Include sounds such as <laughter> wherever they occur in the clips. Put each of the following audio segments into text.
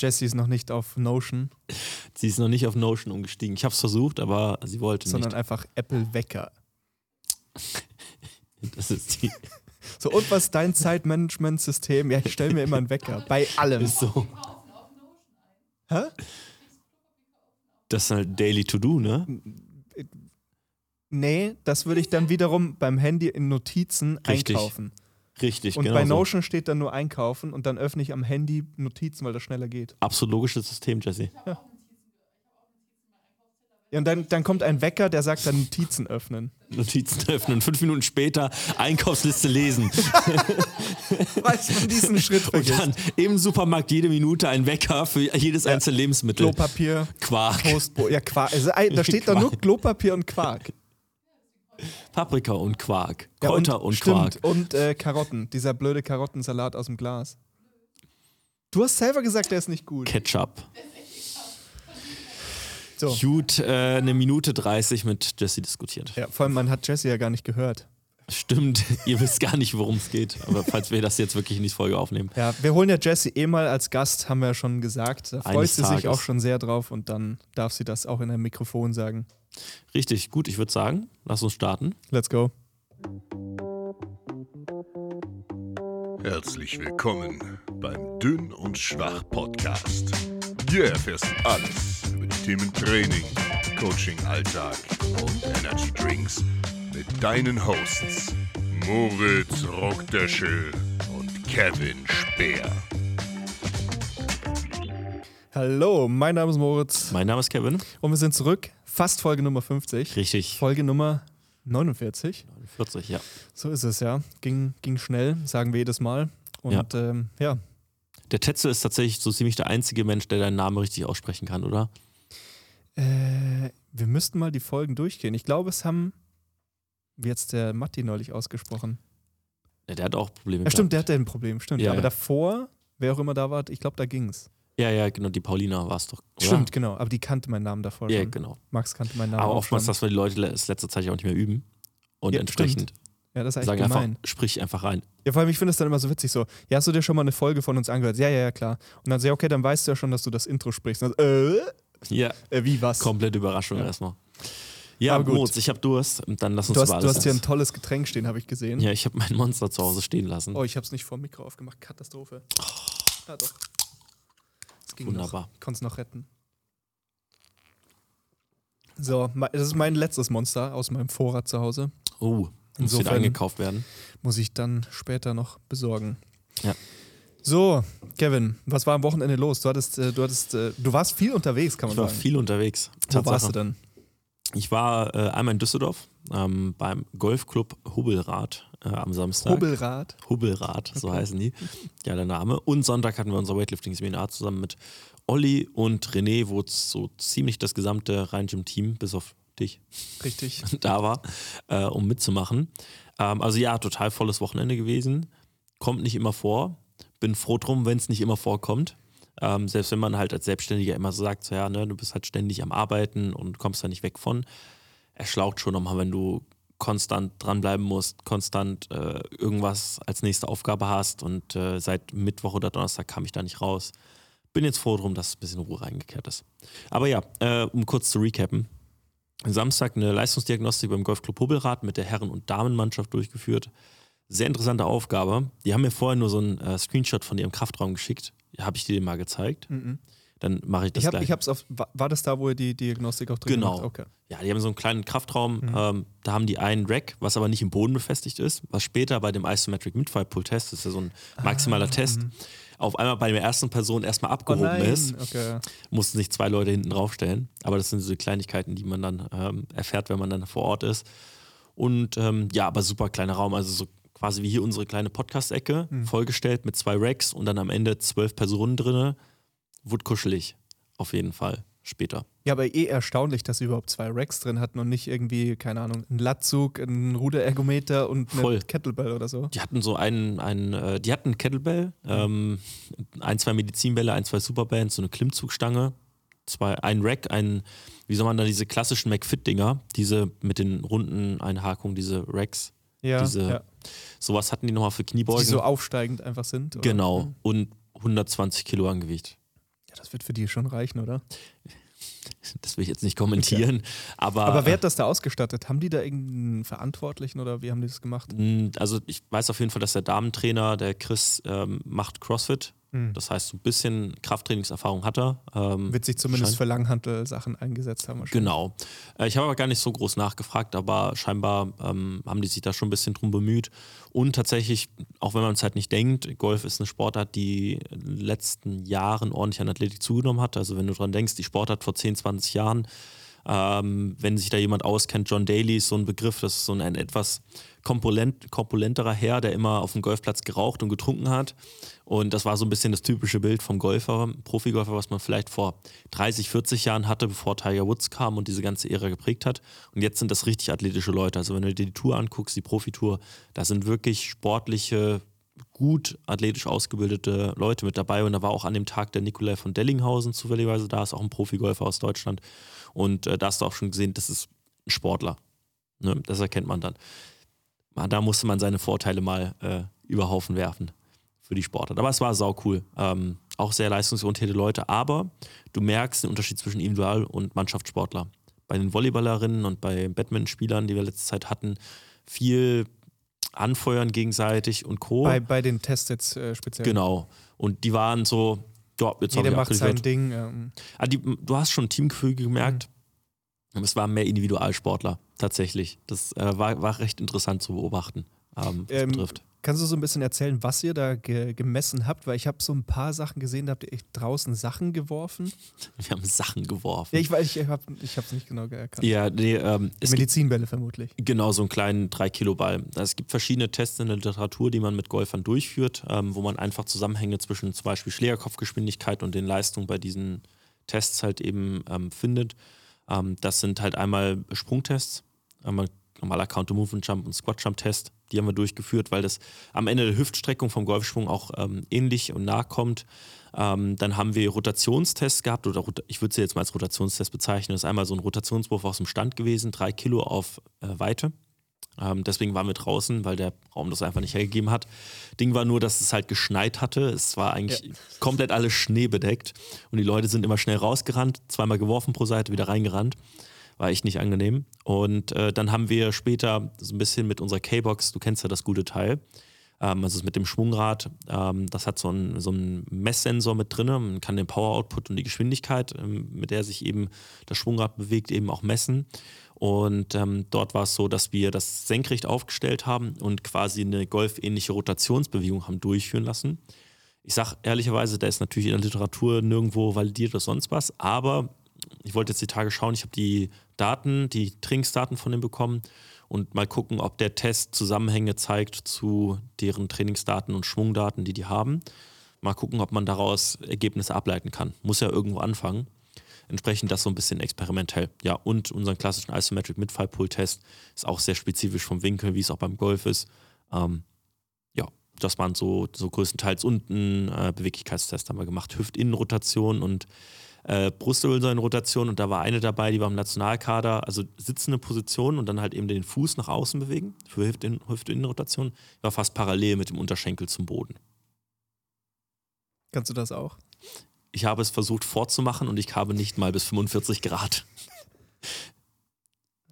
Jessie ist noch nicht auf Notion, Sie ist noch nicht auf Notion umgestiegen. Ich habe es versucht, aber sie wollte sondern nicht. einfach Apple Wecker. <laughs> Das ist die. So, und was ist dein Zeitmanagement-System? Ja, ich stelle mir immer einen Wecker. Bei allem. Ist so. Hä? Das ist halt Daily To Do, ne? Nee, das würde ich dann wiederum beim Handy in Notizen Richtig, einkaufen. Richtig, Und genau. bei so. Notion steht dann nur einkaufen und dann öffne ich am Handy Notizen, weil das schneller geht. Absolut logisches System, Jesse. Ja, und dann, dann kommt ein Wecker, der sagt dann Notizen öffnen. Notizen öffnen, fünf Minuten später Einkaufsliste lesen. <laughs> Weiß man diesen Schritt Und vergisst. dann im Supermarkt jede Minute ein Wecker für jedes einzelne Lebensmittel. Klopapier, Quark, Toastbrot, ja Quark. Also, da <laughs> steht doch nur Klopapier und Quark. Paprika und Quark, Ja, Kräuter und, stimmt. Quark. Und äh, Karotten, dieser blöde Karottensalat aus dem Glas. Du hast selber gesagt, der ist nicht gut. Ketchup. So. Gut, äh, eine Minute 30 mit Jesse diskutiert. Ja, vor allem, man hat Jesse ja gar nicht gehört. Stimmt, <laughs> ihr wisst gar nicht, worum es geht. Aber falls wir das jetzt wirklich in die Folge aufnehmen. Ja, wir holen ja Jessie eh mal als Gast, haben wir ja schon gesagt. Da freut Eines sie sich Tages. auch schon sehr drauf und dann darf sie das auch in einem Mikrofon sagen. Richtig, gut, ich würde sagen, lass uns starten. Let's go. Herzlich willkommen beim Dünn und Schwach Podcast. Hier erfährst du alles über die Themen Training, Coaching, Alltag und Energy Drinks mit deinen Hosts Moritz Rockdöschel und Kevin Speer. Hallo, mein Name ist Moritz Mein Name ist Kevin. und wir sind zurück. Fast Folge Nummer 50. Richtig. Folge Nummer 49. 40, ja. So ist es ja. Ging, ging schnell, sagen wir jedes Mal. Und ja, ähm, ja. Der Tetzel ist tatsächlich so ziemlich der einzige Mensch, der deinen Namen richtig aussprechen kann, oder? Äh, wir müssten mal die Folgen durchgehen. Ich glaube, es haben wie jetzt der Matti neulich ausgesprochen. Ja, der hat auch Probleme. Ja, stimmt, der gehabt. hatte ein Problem, stimmt. Ja, Aber ja. davor, wer auch immer da war, ich glaube, da ging's. Ja, ja, genau, die Paulina war es doch. Oder? Stimmt, genau. Aber die kannte meinen Namen davor Ja, schon. genau. Max kannte meinen Namen Aber auch oftmals, dass wir die Leute das letzte Zeit ja auch nicht mehr üben. Und Ja, entsprechend Ja, das ist sagen gemein. einfach, sprich einfach rein. Ja, vor allem, ich finde es dann immer so witzig so, ja, hast du dir schon mal eine Folge von uns angehört? Ja, ja, ja, klar. Und dann sag ich, okay, dann weißt du ja schon, dass du das Intro sprichst. Und dann, äh, Ja, äh, wie, was? komplette Überraschung Ja. erstmal. Ja, Aber gut. Moritz, ich habe Durst. Und Dann lass uns Du hast, über du hast hier ein tolles Getränk stehen, habe ich gesehen. Ja, ich habe mein Monster zu Hause stehen lassen. Oh, ich habe es nicht vor dem Mikro aufgemacht. Katastrophe. Ja, doch. Es ging Wunderbar. noch. Konnte es noch retten. So, das ist mein letztes Monster aus meinem Vorrat zu Hause. Oh, muss wieder eingekauft werden. Muss ich dann später noch besorgen. Ja. So, Kevin, was war am Wochenende los? Du hattest, äh, du hattest, äh, du warst viel unterwegs, kann man Ich war sagen. viel unterwegs. Wo warst Tatsache. du denn? Ich war äh, einmal in Düsseldorf ähm, beim Golfclub Hubbelrad äh, am Samstag. Hobelrad. Hubbelrad, so heißen die. Ja, der Name. Und Sonntag hatten wir unser Weightlifting-Seminar zusammen mit Olli und René, wo so ziemlich das gesamte Rhein-Gym-Team, bis auf dich, Richtig. <laughs> da war, äh, um mitzumachen. Ähm, also ja, total volles Wochenende gewesen. Kommt nicht immer vor. Bin froh drum, wenn es nicht immer vorkommt. Ähm, selbst wenn man halt als Selbstständiger immer so sagt, so, ja, ne, du bist halt ständig am Arbeiten und kommst da nicht weg von. Er schlaucht schon nochmal, wenn du konstant dranbleiben musst, konstant äh, irgendwas als nächste Aufgabe hast und äh, seit Mittwoch oder Donnerstag kam ich da nicht raus. Bin jetzt froh drum, dass ein bisschen Ruhe reingekehrt ist. Aber ja, äh, um kurz zu recappen. Samstag eine Leistungsdiagnostik beim Golfclub Hubbelrad mit der Herren- und Damenmannschaft durchgeführt. Sehr interessante Aufgabe. Die haben mir vorher nur so einen äh, Screenshot von ihrem Kraftraum geschickt. Habe ich dir den mal gezeigt? Mhm. Dann mache ich das Ich hab, gleich. ich hab's auf, war das da, wo ihr die Diagnostik auch drin Genau. gemacht? Okay. Ja, die haben so einen kleinen Kraftraum. Mhm. Ähm, da haben die einen Rack, was aber nicht im Boden befestigt ist, was später bei dem Isometric Midfire Pull Test, das ist ja so ein maximaler Ah, Test, mhm. auf einmal bei der ersten Person erstmal Oh abgehoben nein. ist. Okay. Mussten sich zwei Leute hinten draufstellen. Aber das sind diese Kleinigkeiten, die man dann ähm, erfährt, wenn man dann vor Ort ist. Und ähm, ja, aber super kleiner Raum, also so quasi wie hier unsere kleine Podcast-Ecke, Mhm. vollgestellt mit zwei Racks und dann am Ende zwölf Personen drinne. Wurde kuschelig, auf jeden Fall, später. Ja, aber eh erstaunlich, dass sie überhaupt zwei Racks drin hatten und nicht irgendwie, keine Ahnung, einen Latzug, einen Ruderergometer und eine Voll. Kettlebell oder so. Die hatten so einen, einen äh, die hatten einen Kettlebell, ähm, ein, zwei Medizinbälle, ein, zwei Superbands, so eine Klimmzugstange, zwei, ein Rack, ein, wie soll man da diese klassischen McFit-Dinger, diese mit den runden Einhakungen, diese Racks, Ja, Diese ja. Sowas hatten die nochmal für die Kniebeugen. so aufsteigend einfach sind. oder? genau. Mhm. Und 120 Kilo an Gewicht. Ja, das wird für die schon reichen, oder? <laughs> Das will ich jetzt nicht kommentieren. Aber, Aber wer hat das da ausgestattet? Haben die da irgendeinen Verantwortlichen oder wie haben die das gemacht? mh, also ich weiß auf jeden Fall, dass der Damentrainer, der Chris, ähm, macht CrossFit. Hm. Das heißt, so ein bisschen Krafttrainingserfahrung hat er. Ähm, Wird sich zumindest für Langhantel-Sachen eingesetzt haben. wahrscheinlich. Genau. Äh, Ich habe aber gar nicht so groß nachgefragt, aber scheinbar ähm, haben die sich da schon ein bisschen drum bemüht. Und tatsächlich, auch wenn man es halt nicht denkt, Golf ist eine Sportart, die in den letzten Jahren ordentlich an Athletik zugenommen hat. Also wenn du dran denkst, die Sportart vor 10, 20 Jahren, ähm, wenn sich da jemand auskennt, John Daly ist so ein Begriff, das ist so ein, ein etwas korpulent, korpulenterer Herr, der immer auf dem Golfplatz geraucht und getrunken hat. Und das war so ein bisschen das typische Bild vom Golfer, Profigolfer, was man vielleicht vor 30, 40 Jahren hatte, bevor Tiger Woods kam und diese ganze Ära geprägt hat. Und jetzt sind das richtig athletische Leute. Also wenn du dir die Tour anguckst, die Profitour, da sind wirklich sportliche, gut athletisch ausgebildete Leute mit dabei. Und da war auch an dem Tag der Nikolai von Dellinghausen zufälligerweise da, ist auch ein Profigolfer aus Deutschland. Und äh, da hast du auch schon gesehen, das ist ein Sportler. Ne? Das erkennt man dann. Da musste man seine Vorteile mal äh, über Haufen werfen für die Sportart. Aber es war sau cool. Ähm, auch sehr leistungsorientierte Leute. Aber du merkst den Unterschied zwischen Individual- und Mannschaftssportler. Bei den Volleyballerinnen und bei Badmintonspielern, die wir letzte Zeit hatten, viel anfeuern gegenseitig und Co. Bei, bei den Tests jetzt äh, speziell. genau. Und die waren so, ja, jetzt Jeder macht sein. Ding. Ähm, Ah, die, du hast schon Teamgefüge gemerkt. Aber es waren mehr Individualsportler, tatsächlich. Das äh, war, war recht interessant zu beobachten, ähm, was Ähm, betrifft. Kannst du so ein bisschen erzählen, was ihr da ge gemessen habt? Weil ich habe so ein paar Sachen gesehen, da habt ihr echt draußen Sachen geworfen. <laughs> Wir haben Sachen geworfen. Ja, ich weiß, ich habe es nicht genau erkannt. Ja, nee, ähm, es gibt Medizinbälle vermutlich. genau so einen kleinen 3-Kilo-Ball. Es gibt verschiedene Tests in der Literatur, die man mit Golfern durchführt, ähm, wo man einfach Zusammenhänge zwischen zum Beispiel Schlägerkopfgeschwindigkeit und den Leistungen bei diesen Tests halt eben ähm, findet. Ähm, das sind halt einmal Sprungtests, einmal normaler Counter-Movement-Jump und Squat-Jump-Test. Die haben wir durchgeführt, weil das am Ende der Hüftstreckung vom Golfschwung auch ähm, ähnlich und nah kommt. Ähm, dann haben wir Rotationstests gehabt, oder ich würde sie jetzt mal als Rotationstest bezeichnen. Das ist einmal so ein Rotationswurf aus dem Stand gewesen, drei Kilo auf äh, Weite. Ähm, deswegen waren wir draußen, weil der Raum das einfach nicht hergegeben hat. Ding war nur, dass es halt geschneit hatte. Es war eigentlich komplett alles schneebedeckt und die Leute sind immer schnell rausgerannt, zweimal geworfen pro Seite, wieder reingerannt. War echt nicht angenehm. Und äh, dann haben wir später so ein bisschen mit unserer K-Box, du kennst ja das gute Teil, ähm, also mit dem Schwungrad, ähm, das hat so einen, so Messsensor mit drin. Man kann den Power-Output und die Geschwindigkeit, ähm, mit der sich eben das Schwungrad bewegt, eben auch messen. Und ähm, dort war es so, dass wir das senkrecht aufgestellt haben und quasi eine golfähnliche Rotationsbewegung haben durchführen lassen. Ich sage ehrlicherweise, da ist natürlich in der Literatur nirgendwo validiert oder sonst was, aber ich wollte jetzt die Tage schauen, ich habe die Daten, die Trainingsdaten von dem bekommen und mal gucken, ob der Test Zusammenhänge zeigt zu deren Trainingsdaten und Schwungdaten, die die haben. Mal gucken, ob man daraus Ergebnisse ableiten kann. Muss ja irgendwo anfangen. Entsprechend das so ein bisschen experimentell. Ja, und unseren klassischen Isometric Midfall-Pull-Test ist auch sehr spezifisch vom Winkel, wie es auch beim Golf ist. Ähm, ja, das waren so, so größtenteils unten äh, Beweglichkeitstest haben wir gemacht. Hüftinnenrotation und äh, Brustwirbelsäulenrotation und da war eine dabei, die war im Nationalkader, also sitzende Position und dann halt eben den Fuß nach außen bewegen für Hüftinnen- Hüftinnenrotation, war fast parallel mit dem Unterschenkel zum Boden. Kannst du das auch? Ich habe es versucht vorzumachen und ich habe nicht mal bis 45 Grad.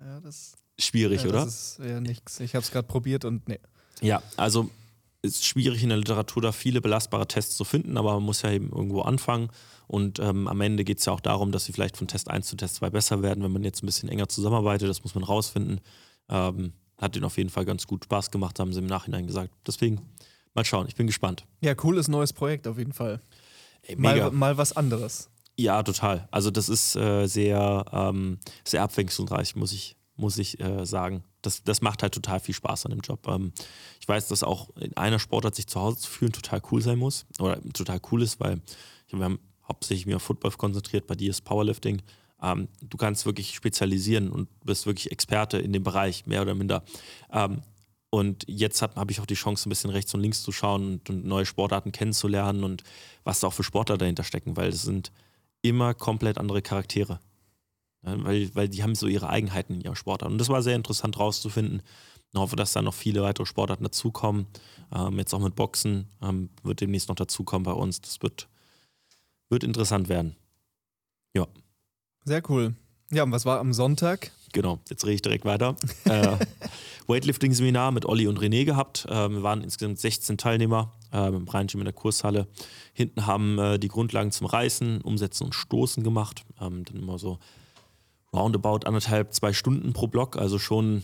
Ja, das, Schwierig, ja, oder? das ist ja nichts. Ich habe es gerade probiert und nee. Ja, also ist schwierig in der Literatur da viele belastbare Tests zu finden, aber man muss ja eben irgendwo anfangen. Und ähm, am Ende geht es ja auch darum, dass sie vielleicht von Test 1 zu Test 2 besser werden, wenn man jetzt ein bisschen enger zusammenarbeitet. Das muss man rausfinden. Ähm, hat ihnen auf jeden Fall ganz gut Spaß gemacht, haben sie im Nachhinein gesagt. Deswegen mal schauen, ich bin gespannt. Ja, cooles neues Projekt auf jeden Fall. Ey. Mal, mal was anderes. Ja, total. Also das ist äh, sehr, ähm, sehr abwechslungsreich, muss ich, muss ich äh, sagen. Das, das macht halt total viel Spaß an dem Job. Ähm, ich weiß, dass auch in einer Sportart sich zu Hause zu fühlen total cool sein muss. Oder total cool ist, weil ich, wir haben hauptsächlich mich auf Football konzentriert, bei dir ist Powerlifting. Ähm, du kannst wirklich spezialisieren und bist wirklich Experte in dem Bereich, mehr oder minder. Ähm, und jetzt habe ich auch die Chance, ein bisschen rechts und links zu schauen und, und neue Sportarten kennenzulernen und was da auch für Sportler dahinter stecken, weil das sind immer komplett andere Charaktere. Ja, weil, weil die haben so ihre Eigenheiten in ihrem Sportart. Und das war sehr interessant rauszufinden. Ich hoffe, dass da noch viele weitere Sportarten dazukommen. Ähm, jetzt auch mit Boxen ähm, wird demnächst noch dazukommen bei uns. Das wird, wird interessant werden. Ja. Sehr cool. Ja, und was war am Sonntag? Genau, jetzt rede ich direkt weiter. <laughs> äh, Weightlifting-Seminar mit Olli und René gehabt. Äh, wir waren insgesamt 16 Teilnehmer äh, im Rheinschirm in der Kurshalle. Hinten haben äh, die Grundlagen zum Reißen, Umsetzen und Stoßen gemacht. Ähm, dann immer so roundabout anderthalb, zwei Stunden pro Block, also schon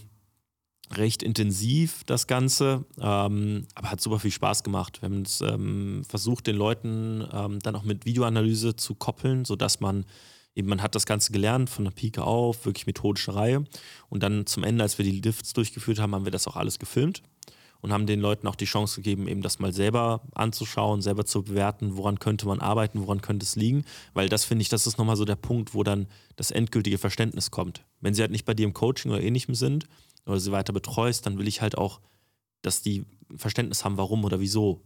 recht intensiv das Ganze, ähm, aber hat super viel Spaß gemacht. Wir haben es ähm, versucht, den Leuten ähm, dann auch mit Videoanalyse zu koppeln, sodass man eben, man hat das Ganze gelernt von der Pike auf, wirklich methodische Reihe. Und dann zum Ende, als wir die Lifts durchgeführt haben, haben wir das auch alles gefilmt und haben den Leuten auch die Chance gegeben, eben das mal selber anzuschauen, selber zu bewerten, woran könnte man arbeiten, woran könnte es liegen. Weil das finde ich, das ist nochmal so der Punkt, wo dann das endgültige Verständnis kommt. Wenn sie halt nicht bei dir im Coaching oder ähnlichem sind oder sie weiter betreust, dann will ich halt auch, dass die Verständnis haben, warum oder wieso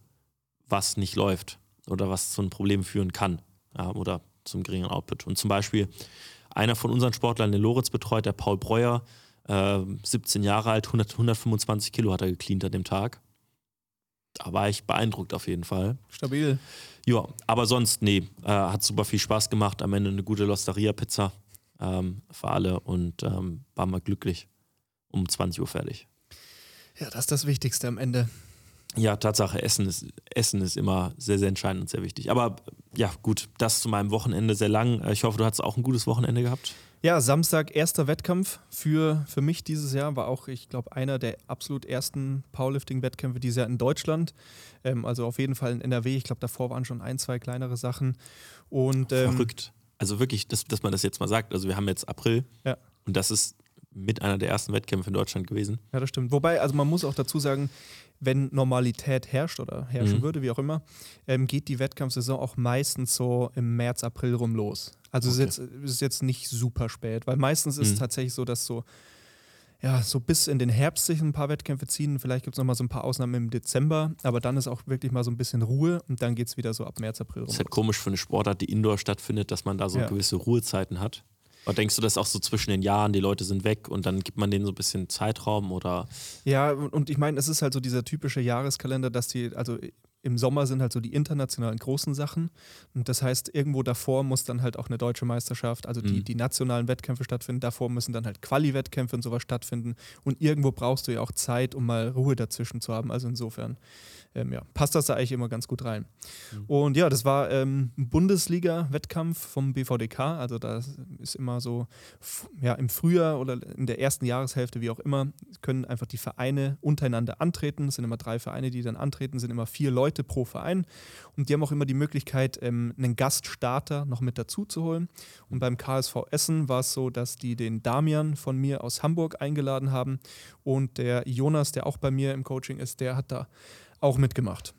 was nicht läuft oder was zu einem Problem führen kann ja, oder zum geringeren Output. Und zum Beispiel einer von unseren Sportlern, den Loritz betreut, der Paul Breuer, äh, 17 Jahre alt, 100, 125 Kilo hat er gecleant an dem Tag. Da war ich beeindruckt auf jeden Fall. Stabil. Ja, aber sonst, nee, äh, hat super viel Spaß gemacht. Am Ende eine gute Losteria-Pizza ähm, für alle und ähm, waren wir glücklich. Um 20 Uhr fertig. Ja, das ist das Wichtigste am Ende. Ja, Tatsache, Essen ist, Essen ist immer sehr, sehr entscheidend und sehr wichtig. Aber ja, gut, das zu meinem Wochenende sehr lang. Ich hoffe, du hattest auch ein gutes Wochenende gehabt. Ja, Samstag erster Wettkampf für, für mich dieses Jahr. War auch, ich glaube, einer der absolut ersten Powerlifting-Wettkämpfe dieses Jahr in Deutschland. Ähm, also auf jeden Fall in NRW. Ich glaube, davor waren schon ein, zwei kleinere Sachen. Und, ähm, Verrückt. Also wirklich, dass, dass man das jetzt mal sagt. Also wir haben jetzt April Ja. und das ist mit einer der ersten Wettkämpfe in Deutschland gewesen. Ja, das stimmt. Wobei, also man muss auch dazu sagen, wenn Normalität herrscht oder herrschen Mhm. würde, wie auch immer, ähm, geht die Wettkampfsaison auch meistens so im März, April rum los. Also Okay. es ist, jetzt, ist jetzt nicht super spät, weil meistens ist es Mhm. tatsächlich so, dass so, ja, so bis in den Herbst sich ein paar Wettkämpfe ziehen. Vielleicht gibt es nochmal so ein paar Ausnahmen im Dezember, aber dann ist auch wirklich mal so ein bisschen Ruhe und dann geht es wieder so ab März, April rum. Das ist halt komisch für eine Sportart, die indoor stattfindet, dass man da so Ja. gewisse Ruhezeiten hat. Aber denkst du, dass auch so zwischen den Jahren, die Leute sind weg und dann gibt man denen so ein bisschen Zeitraum oder Ja, und und ich meine, es ist halt so dieser typische Jahreskalender, dass die, also im Sommer sind halt so die internationalen großen Sachen. Und das heißt, irgendwo davor muss dann halt auch eine deutsche Meisterschaft, also die, Mhm. die nationalen Wettkämpfe stattfinden. Davor müssen dann halt Quali-Wettkämpfe und sowas stattfinden. Und irgendwo brauchst du ja auch Zeit, um mal Ruhe dazwischen zu haben. Also insofern, ähm, ja, passt das da eigentlich immer ganz gut rein. Mhm. Und ja, das war ähm, ein Bundesliga-Wettkampf vom BVDK. Also da ist immer so, ja, im Frühjahr oder in der ersten Jahreshälfte, wie auch immer, können einfach die Vereine untereinander antreten. Es sind immer drei Vereine, die dann antreten, sind immer vier Leute pro Verein. Und die haben auch immer die Möglichkeit, ähm, einen Gaststarter noch mit dazu zu holen. Und beim KSV Essen war es so, dass die den Damian von mir aus Hamburg eingeladen haben. Und der Jonas, der auch bei mir im Coaching ist, der hat da auch mitgemacht.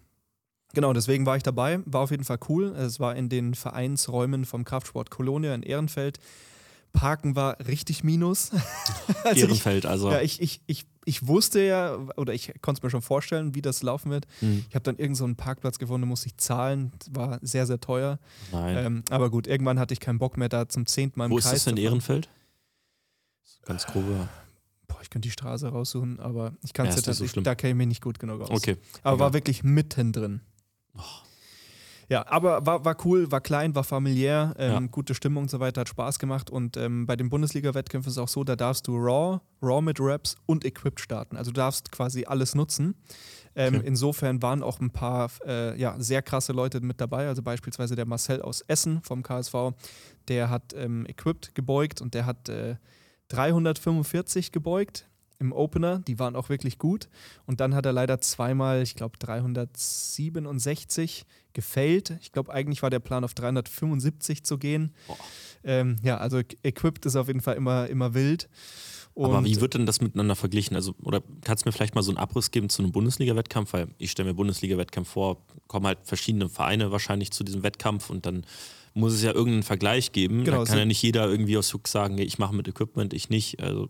Genau, deswegen war ich dabei. War auf jeden Fall cool. Es war in den Vereinsräumen vom Kraftsport Kolonia in Ehrenfeld. Parken war richtig minus. <laughs> Also ich, Ehrenfeld? Also, ja, ich, ich, ich, ich wusste ja, oder ich konnte es mir schon vorstellen, wie das laufen wird. Hm, Ich habe dann irgendeinen so einen Parkplatz gefunden, musste ich zahlen. War sehr, sehr teuer. nein. Ähm, aber gut, irgendwann hatte ich keinen Bock mehr, da zum zehnten Mal im Wo Kreis ist das denn. Ehrenfeld? Ganz grobe. Ich könnte die Straße raussuchen, aber ich kann Ja, es jetzt nicht so da kenne ich mich nicht gut genug aus. Okay. Aber war egal. wirklich mittendrin. Oh. Ja, aber war, war cool, war klein, war familiär, ähm, Ja. gute Stimmung und so weiter, hat Spaß gemacht. Und ähm, bei den Bundesliga-Wettkämpfen ist es auch so, da darfst du Raw, Raw mit Raps und Equipped starten. Also du darfst quasi alles nutzen. Ähm, Okay. Insofern waren auch ein paar äh, ja, sehr krasse Leute mit dabei. Also beispielsweise der Marcel aus Essen vom KSV, der hat ähm, Equipped gebeugt und der hat äh, 345 gebeugt im Opener. Die waren auch wirklich gut. Und dann hat er leider zweimal, ich glaube, 367 gefailt. Ich glaube, eigentlich war der Plan auf 375 zu gehen. Ähm, ja, also Equipped ist auf jeden Fall immer, immer wild. Aber Und- wie wird denn das miteinander verglichen? Also, oder kannst du mir vielleicht mal so einen Abriss geben zu einem Bundesliga-Wettkampf? Weil ich stelle mir Bundesliga-Wettkampf vor, kommen halt verschiedene Vereine wahrscheinlich zu diesem Wettkampf und dann muss es ja irgendeinen Vergleich geben. Genau, da kann ja nicht jeder irgendwie aus Hook sagen, ich mache mit Equipment, ich nicht. Also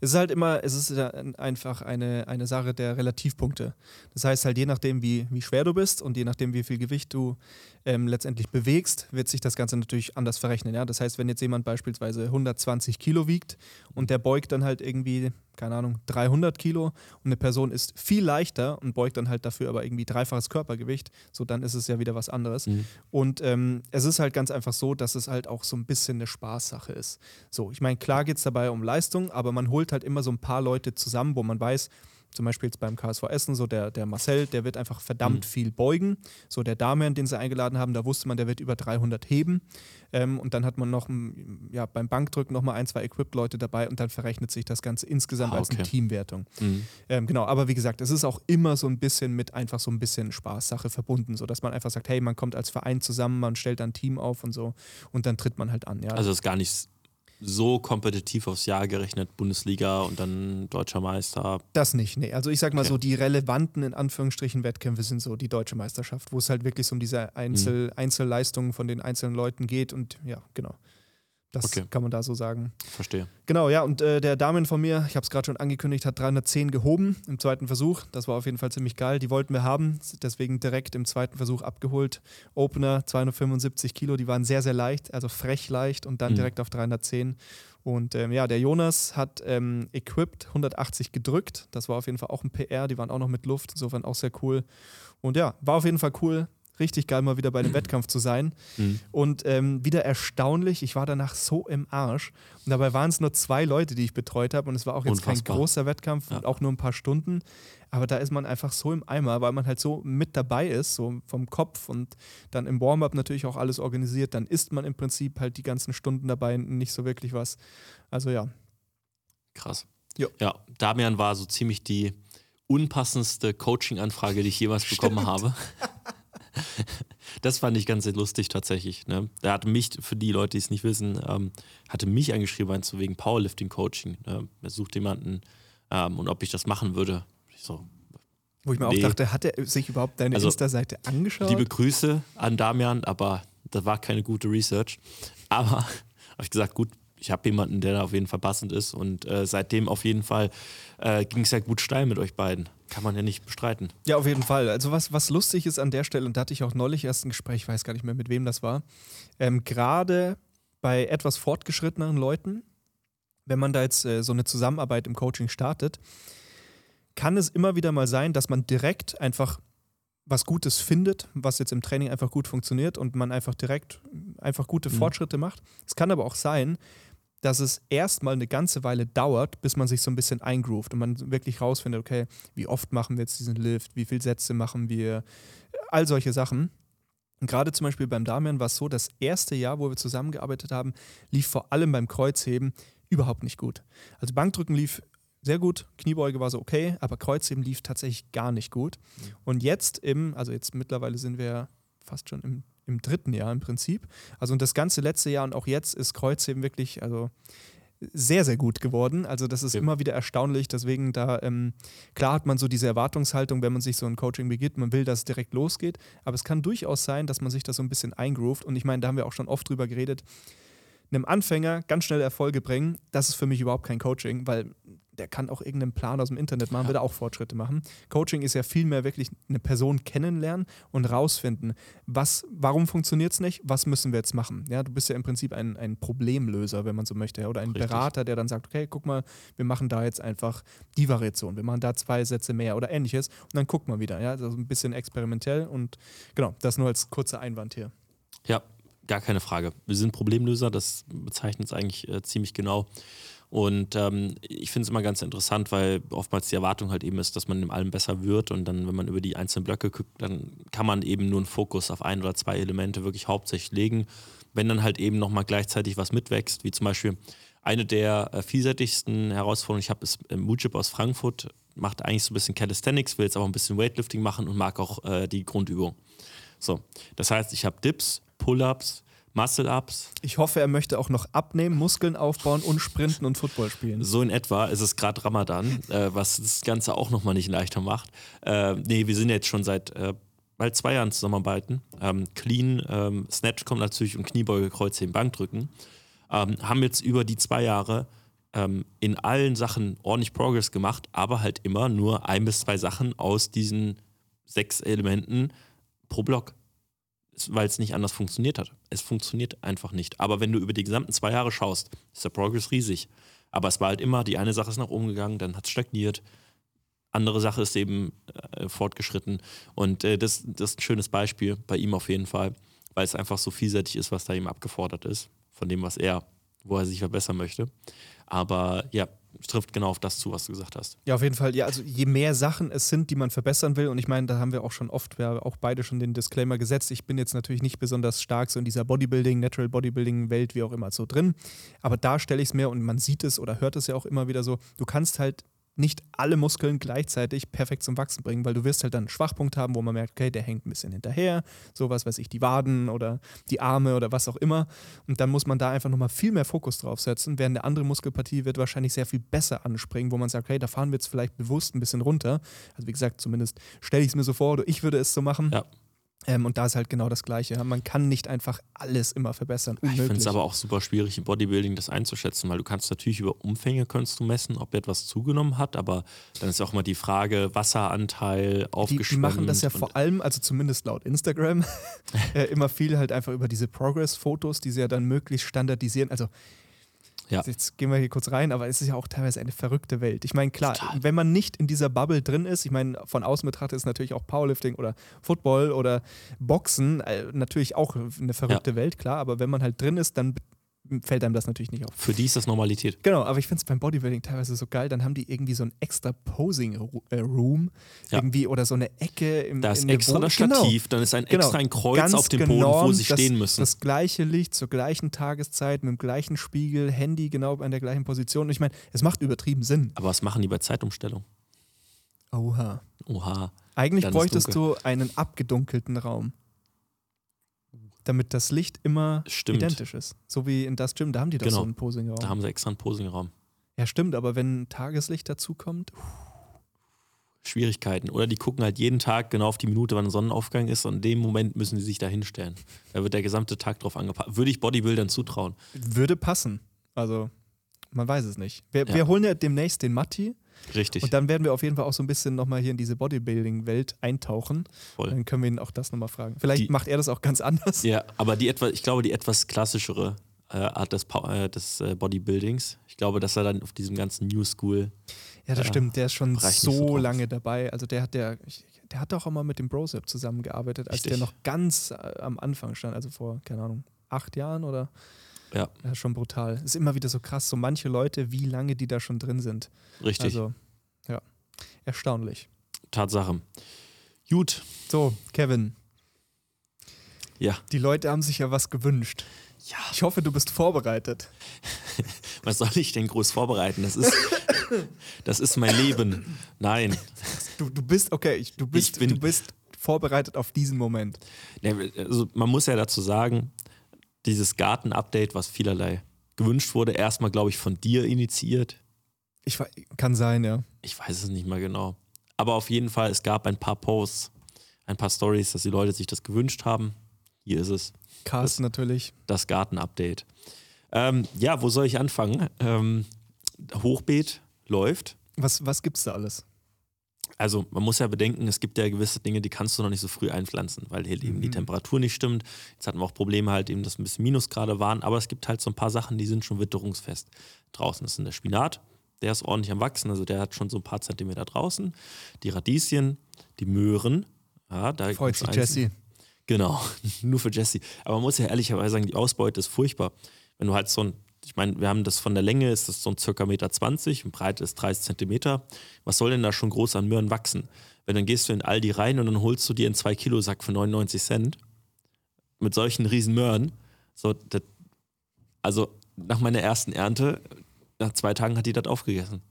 Es ist halt immer, es ist einfach eine, eine Sache der Relativpunkte. Das heißt halt, je nachdem, wie, wie schwer du bist und je nachdem, wie viel Gewicht du ähm, letztendlich bewegst, wird sich das Ganze natürlich anders verrechnen. Ja? Das heißt, wenn jetzt jemand beispielsweise 120 Kilo wiegt und der beugt dann halt irgendwie, keine Ahnung, 300 Kilo und eine Person ist viel leichter und beugt dann halt dafür aber irgendwie dreifaches Körpergewicht, so dann ist es ja wieder was anderes. Mhm. Und ähm, es ist halt ganz einfach so, dass es halt auch so ein bisschen eine Spaßsache ist. So, ich meine, klar geht es dabei um Leistung, aber man holt halt immer so ein paar Leute zusammen, wo man weiß, zum Beispiel jetzt beim KSV Essen, so der, der Marcel, der wird einfach verdammt mhm. viel beugen. So der Damian, den sie eingeladen haben, da wusste man, der wird über 300 heben. Ähm, und dann hat man noch ja, beim Bankdrücken noch mal ein, zwei Equipped-Leute dabei und dann verrechnet sich das Ganze insgesamt ah, okay. als eine Teamwertung. Mhm. Ähm, genau, aber wie gesagt, es ist auch immer so ein bisschen mit einfach so ein bisschen Spaßsache verbunden, sodass man einfach sagt, hey, man kommt als Verein zusammen, man stellt ein Team auf und so und dann tritt man halt an. Ja. Also es ist gar nicht so kompetitiv aufs Jahr gerechnet, Bundesliga und dann deutscher Meister? Das nicht, nee. Also ich sag mal okay. so, die relevanten in Anführungsstrichen Wettkämpfe sind so die deutsche Meisterschaft, wo es halt wirklich so um diese Einzel mhm. Einzelleistungen von den einzelnen Leuten geht und ja, genau. Das okay. kann man da so sagen. Verstehe. Genau, ja, und äh, der Damen von mir, ich habe es gerade schon angekündigt, hat 310 gehoben im zweiten Versuch. Das war auf jeden Fall ziemlich geil. Die wollten wir haben, deswegen direkt im zweiten Versuch abgeholt. Opener 275 Kilo, die waren sehr, sehr leicht, also frech leicht und dann mhm. direkt auf 310. Und ähm, ja, der Jonas hat ähm, Equipped 180 gedrückt. Das war auf jeden Fall auch ein PR. Die waren auch noch mit Luft, insofern auch sehr cool. Und ja, war auf jeden Fall cool richtig geil, mal wieder bei einem Wettkampf zu sein. Mhm. Und ähm, wieder erstaunlich, ich war danach so im Arsch. Und dabei waren es nur zwei Leute, die ich betreut habe. Und es war auch jetzt Unfassbar. kein großer Wettkampf ja. und auch nur ein paar Stunden. Aber da ist man einfach so im Eimer, weil man halt so mit dabei ist, so vom Kopf und dann im Warm-up natürlich auch alles organisiert. Dann isst man im Prinzip halt die ganzen Stunden dabei nicht so wirklich was. Also ja. Krass. Jo. Ja, Damian war so ziemlich die unpassendste Coaching-Anfrage, die ich jemals bekommen habe. <laughs> das fand ich ganz lustig tatsächlich. Ne? Er hat mich, für die Leute, die es nicht wissen, ähm, hatte mich angeschrieben, meinst du, wegen Powerlifting-Coaching. Ne? Er sucht jemanden ähm, und ob ich das machen würde. Ich so, Wo ich mir nee. auch dachte, hat er sich überhaupt deine also, Insta-Seite angeschaut? Liebe Grüße an Damian, aber das war keine gute Research. Aber <laughs> habe ich gesagt, gut, ich habe jemanden, der da auf jeden Fall passend ist. Und äh, seitdem auf jeden Fall äh, ging es ja gut steil mit euch beiden. Kann man ja nicht bestreiten. Ja, auf jeden Fall. Also was, was lustig ist an der Stelle, und da hatte ich auch neulich erst ein Gespräch, ich weiß gar nicht mehr, mit wem das war, ähm, gerade bei etwas fortgeschritteneren Leuten, wenn man da jetzt äh, so eine Zusammenarbeit im Coaching startet, kann es immer wieder mal sein, dass man direkt einfach was Gutes findet, was jetzt im Training einfach gut funktioniert und man einfach direkt einfach gute mhm. Fortschritte macht. Es kann aber auch sein, dass es erstmal eine ganze Weile dauert, bis man sich so ein bisschen eingroovt und man wirklich rausfindet, okay, wie oft machen wir jetzt diesen Lift, wie viele Sätze machen wir, all solche Sachen. Und gerade zum Beispiel beim Damian war es so, das erste Jahr, wo wir zusammengearbeitet haben, lief vor allem beim Kreuzheben überhaupt nicht gut. Also Bankdrücken lief sehr gut, Kniebeuge war so okay, aber Kreuzheben lief tatsächlich gar nicht gut. Mhm. Und jetzt im, also jetzt mittlerweile sind wir fast schon im im dritten Jahr im Prinzip. Also und das ganze letzte Jahr und auch jetzt ist Kreuzheben wirklich, also sehr, sehr gut geworden. Also das ist ja. immer wieder erstaunlich. Deswegen da, ähm, klar hat man so diese Erwartungshaltung, wenn man sich so ein Coaching begibt, man will, dass es direkt losgeht. Aber es kann durchaus sein, dass man sich da so ein bisschen eingroovt. Und ich meine, da haben wir auch schon oft drüber geredet, einem Anfänger ganz schnell Erfolge bringen, das ist für mich überhaupt kein Coaching, weil der kann auch irgendeinen Plan aus dem Internet machen, ja. wird auch Fortschritte machen. Coaching ist ja vielmehr wirklich eine Person kennenlernen und rausfinden, was, warum funktioniert es nicht, was müssen wir jetzt machen. Ja, du bist ja im Prinzip ein, ein Problemlöser, wenn man so möchte, oder ein Richtig. Berater, der dann sagt, okay, guck mal, wir machen da jetzt einfach die Variation, wir machen da zwei Sätze mehr oder ähnliches und dann gucken wir wieder. Ja, also ein bisschen experimentell und genau, das nur als kurzer Einwand hier. Ja, gar keine Frage. Wir sind Problemlöser, das bezeichnet es eigentlich äh, ziemlich genau. Und ähm, ich finde es immer ganz interessant, weil oftmals die Erwartung halt eben ist, dass man in allem besser wird und dann, wenn man über die einzelnen Blöcke guckt, dann kann man eben nur einen Fokus auf ein oder zwei Elemente wirklich hauptsächlich legen. Wenn dann halt eben nochmal gleichzeitig was mitwächst, wie zum Beispiel eine der äh, vielseitigsten Herausforderungen, ich habe ist äh, Mujib aus Frankfurt, macht eigentlich so ein bisschen Calisthenics, will jetzt auch ein bisschen Weightlifting machen und mag auch äh, die Grundübung. So, das heißt, ich habe Dips, Pull-ups, Muscle-Ups. Ich hoffe, er möchte auch noch abnehmen, Muskeln aufbauen und sprinten und Football spielen. So in etwa ist es gerade Ramadan, äh, was das Ganze auch nochmal nicht leichter macht. Äh, nee, wir sind jetzt schon seit äh, bald zwei Jahren zusammenarbeiten. Ähm, Clean, ähm, Snatch kommt natürlich und Kniebeuge, Kreuzheben, Bankdrücken. Ähm, haben jetzt über die zwei Jahre ähm, in allen Sachen ordentlich Progress gemacht, aber halt immer nur ein bis zwei Sachen aus diesen sechs Elementen pro Block. Weil es nicht anders funktioniert hat. Es funktioniert einfach nicht. Aber wenn du über die gesamten zwei Jahre schaust, ist der Progress riesig. Aber es war halt immer, die eine Sache ist nach oben gegangen, dann hat es stagniert. Andere Sache ist eben äh, fortgeschritten. Und äh, das, das ist ein schönes Beispiel bei ihm auf jeden Fall, weil es einfach so vielseitig ist, was da ihm abgefordert ist, von dem, was er, wo er sich verbessern möchte. Aber ja, trifft genau auf das zu, was du gesagt hast. Ja, auf jeden Fall. Ja, also je mehr Sachen es sind, die man verbessern will, und ich meine, da haben wir auch schon oft, wir auch beide schon den Disclaimer gesetzt. Ich bin jetzt natürlich nicht besonders stark so in dieser Bodybuilding, Natural Bodybuilding-Welt, wie auch immer, so drin. Aber da stelle ich es mir und man sieht es oder hört es ja auch immer wieder so, du kannst halt nicht alle Muskeln gleichzeitig perfekt zum Wachsen bringen, weil du wirst halt dann einen Schwachpunkt haben, wo man merkt, okay, der hängt ein bisschen hinterher, sowas weiß ich, die Waden oder die Arme oder was auch immer. Und dann muss man da einfach nochmal viel mehr Fokus drauf setzen, während eine andere Muskelpartie wird wahrscheinlich sehr viel besser anspringen, wo man sagt, okay, da fahren wir jetzt vielleicht bewusst ein bisschen runter. Also wie gesagt, zumindest stelle ich es mir so vor oder ich würde es so machen. Ja. Ähm, und da ist halt genau das Gleiche. Man kann nicht einfach alles immer verbessern. Unmöglich. Ich finde es aber auch super schwierig im Bodybuilding das einzuschätzen, weil du kannst natürlich über Umfänge kannst du messen, ob etwas zugenommen hat, aber dann ist auch immer die Frage Wasseranteil aufgeschwemmt. Die, die machen das ja vor allem, also zumindest laut Instagram, <laughs> äh, immer viel halt einfach über diese Progress-Fotos, die sie ja dann möglichst standardisieren. Also ja. Jetzt gehen wir hier kurz rein, aber es ist ja auch teilweise eine verrückte Welt. Ich meine, klar, Total. wenn man nicht in dieser Bubble drin ist, ich meine, von außen betrachtet ist natürlich auch Powerlifting oder Football oder Boxen äh, natürlich auch eine verrückte ja. Welt, klar, aber wenn man halt drin ist, dann fällt einem das natürlich nicht auf. Für die ist das Normalität. Genau, aber ich finde es beim Bodybuilding teilweise so geil. Dann haben die irgendwie so ein extra Posing-Room ja. irgendwie oder so eine Ecke im Da ist extra das Stativ, genau. dann ist ein genau. extra ein Kreuz Ganz auf dem Boden, genormt, wo sie das, stehen müssen. Das gleiche Licht zur gleichen Tageszeit, mit dem gleichen Spiegel, Handy genau an der gleichen Position. Und ich meine, es macht übertrieben Sinn. Aber was machen die bei Zeitumstellung? Oha. Oha. Eigentlich bräuchtest du einen abgedunkelten Raum damit das Licht immer stimmt. identisch ist. So wie in das Gym, da haben die doch genau. so einen Posingraum. Da haben sie extra einen Posingraum. Ja, stimmt, aber wenn Tageslicht dazukommt. Schwierigkeiten. Oder die gucken halt jeden Tag genau auf die Minute, wann Sonnenaufgang ist und in dem Moment müssen sie sich da hinstellen. Da wird der gesamte Tag drauf angepasst. Würde ich Bodybuildern zutrauen. Würde passen. Also, man weiß es nicht. Wir, ja. wir holen ja demnächst den Matti Richtig. Und dann werden wir auf jeden Fall auch so ein bisschen nochmal hier in diese Bodybuilding-Welt eintauchen. Voll. Dann können wir ihn auch das nochmal fragen. Vielleicht die, macht er das auch ganz anders. Ja, aber die etwa, ich glaube, die etwas klassischere äh, Art des, äh, des äh, Bodybuildings. Ich glaube, dass er dann auf diesem ganzen New School. Ja, das äh, stimmt. Der ist schon so, so lange dabei. Also der hat der, der hat auch mal mit dem Brosep zusammengearbeitet, als Richtig. der noch ganz äh, am Anfang stand, also vor, keine Ahnung, acht Jahren oder ja. ja. Schon brutal. Ist immer wieder so krass, so manche Leute, wie lange die da schon drin sind. Richtig. Also, ja, erstaunlich. Tatsache. Gut. So, Kevin. Ja. Die Leute haben sich ja was gewünscht. Ja. Ich hoffe, du bist vorbereitet. <laughs> was soll ich denn groß vorbereiten? Das ist, <laughs> das ist mein Leben. Nein. Du, du bist, okay, du bist, bin, du bist vorbereitet auf diesen Moment. Also man muss ja dazu sagen, dieses Garten-Update, was vielerlei gewünscht wurde, erstmal, glaube ich, von dir initiiert. Ich kann sein, ja. Ich weiß es nicht mal genau. Aber auf jeden Fall, es gab ein paar Posts, ein paar Stories, dass die Leute sich das gewünscht haben. Hier ist es. Carsten natürlich. Das Garten-Update. Ähm, ja, wo soll ich anfangen? Ähm, Hochbeet läuft. Was, was es da alles? Also man muss ja bedenken, es gibt ja gewisse Dinge, die kannst du noch nicht so früh einpflanzen, weil hier eben mhm. die Temperatur nicht stimmt. Jetzt hatten wir auch Probleme halt eben, dass ein bisschen Minusgrade waren, aber es gibt halt so ein paar Sachen, die sind schon witterungsfest draußen. Das ist der Spinat, der ist ordentlich am Wachsen, also der hat schon so ein paar Zentimeter draußen. Die Radieschen, die Möhren, ja, da Freut sich Jesse. Genau, <laughs> nur für Jesse. Aber man muss ja ehrlicherweise sagen, die Ausbeute ist furchtbar. Wenn du halt so ein ich meine, wir haben das von der Länge, ist das so ein circa Meter 20 und Breite ist 30 Zentimeter. Was soll denn da schon groß an Möhren wachsen? Wenn dann gehst du in Aldi rein und dann holst du dir einen 2 Kilo Sack für 99 Cent mit solchen riesen Möhren. So, das, also nach meiner ersten Ernte, nach zwei Tagen hat die das aufgegessen.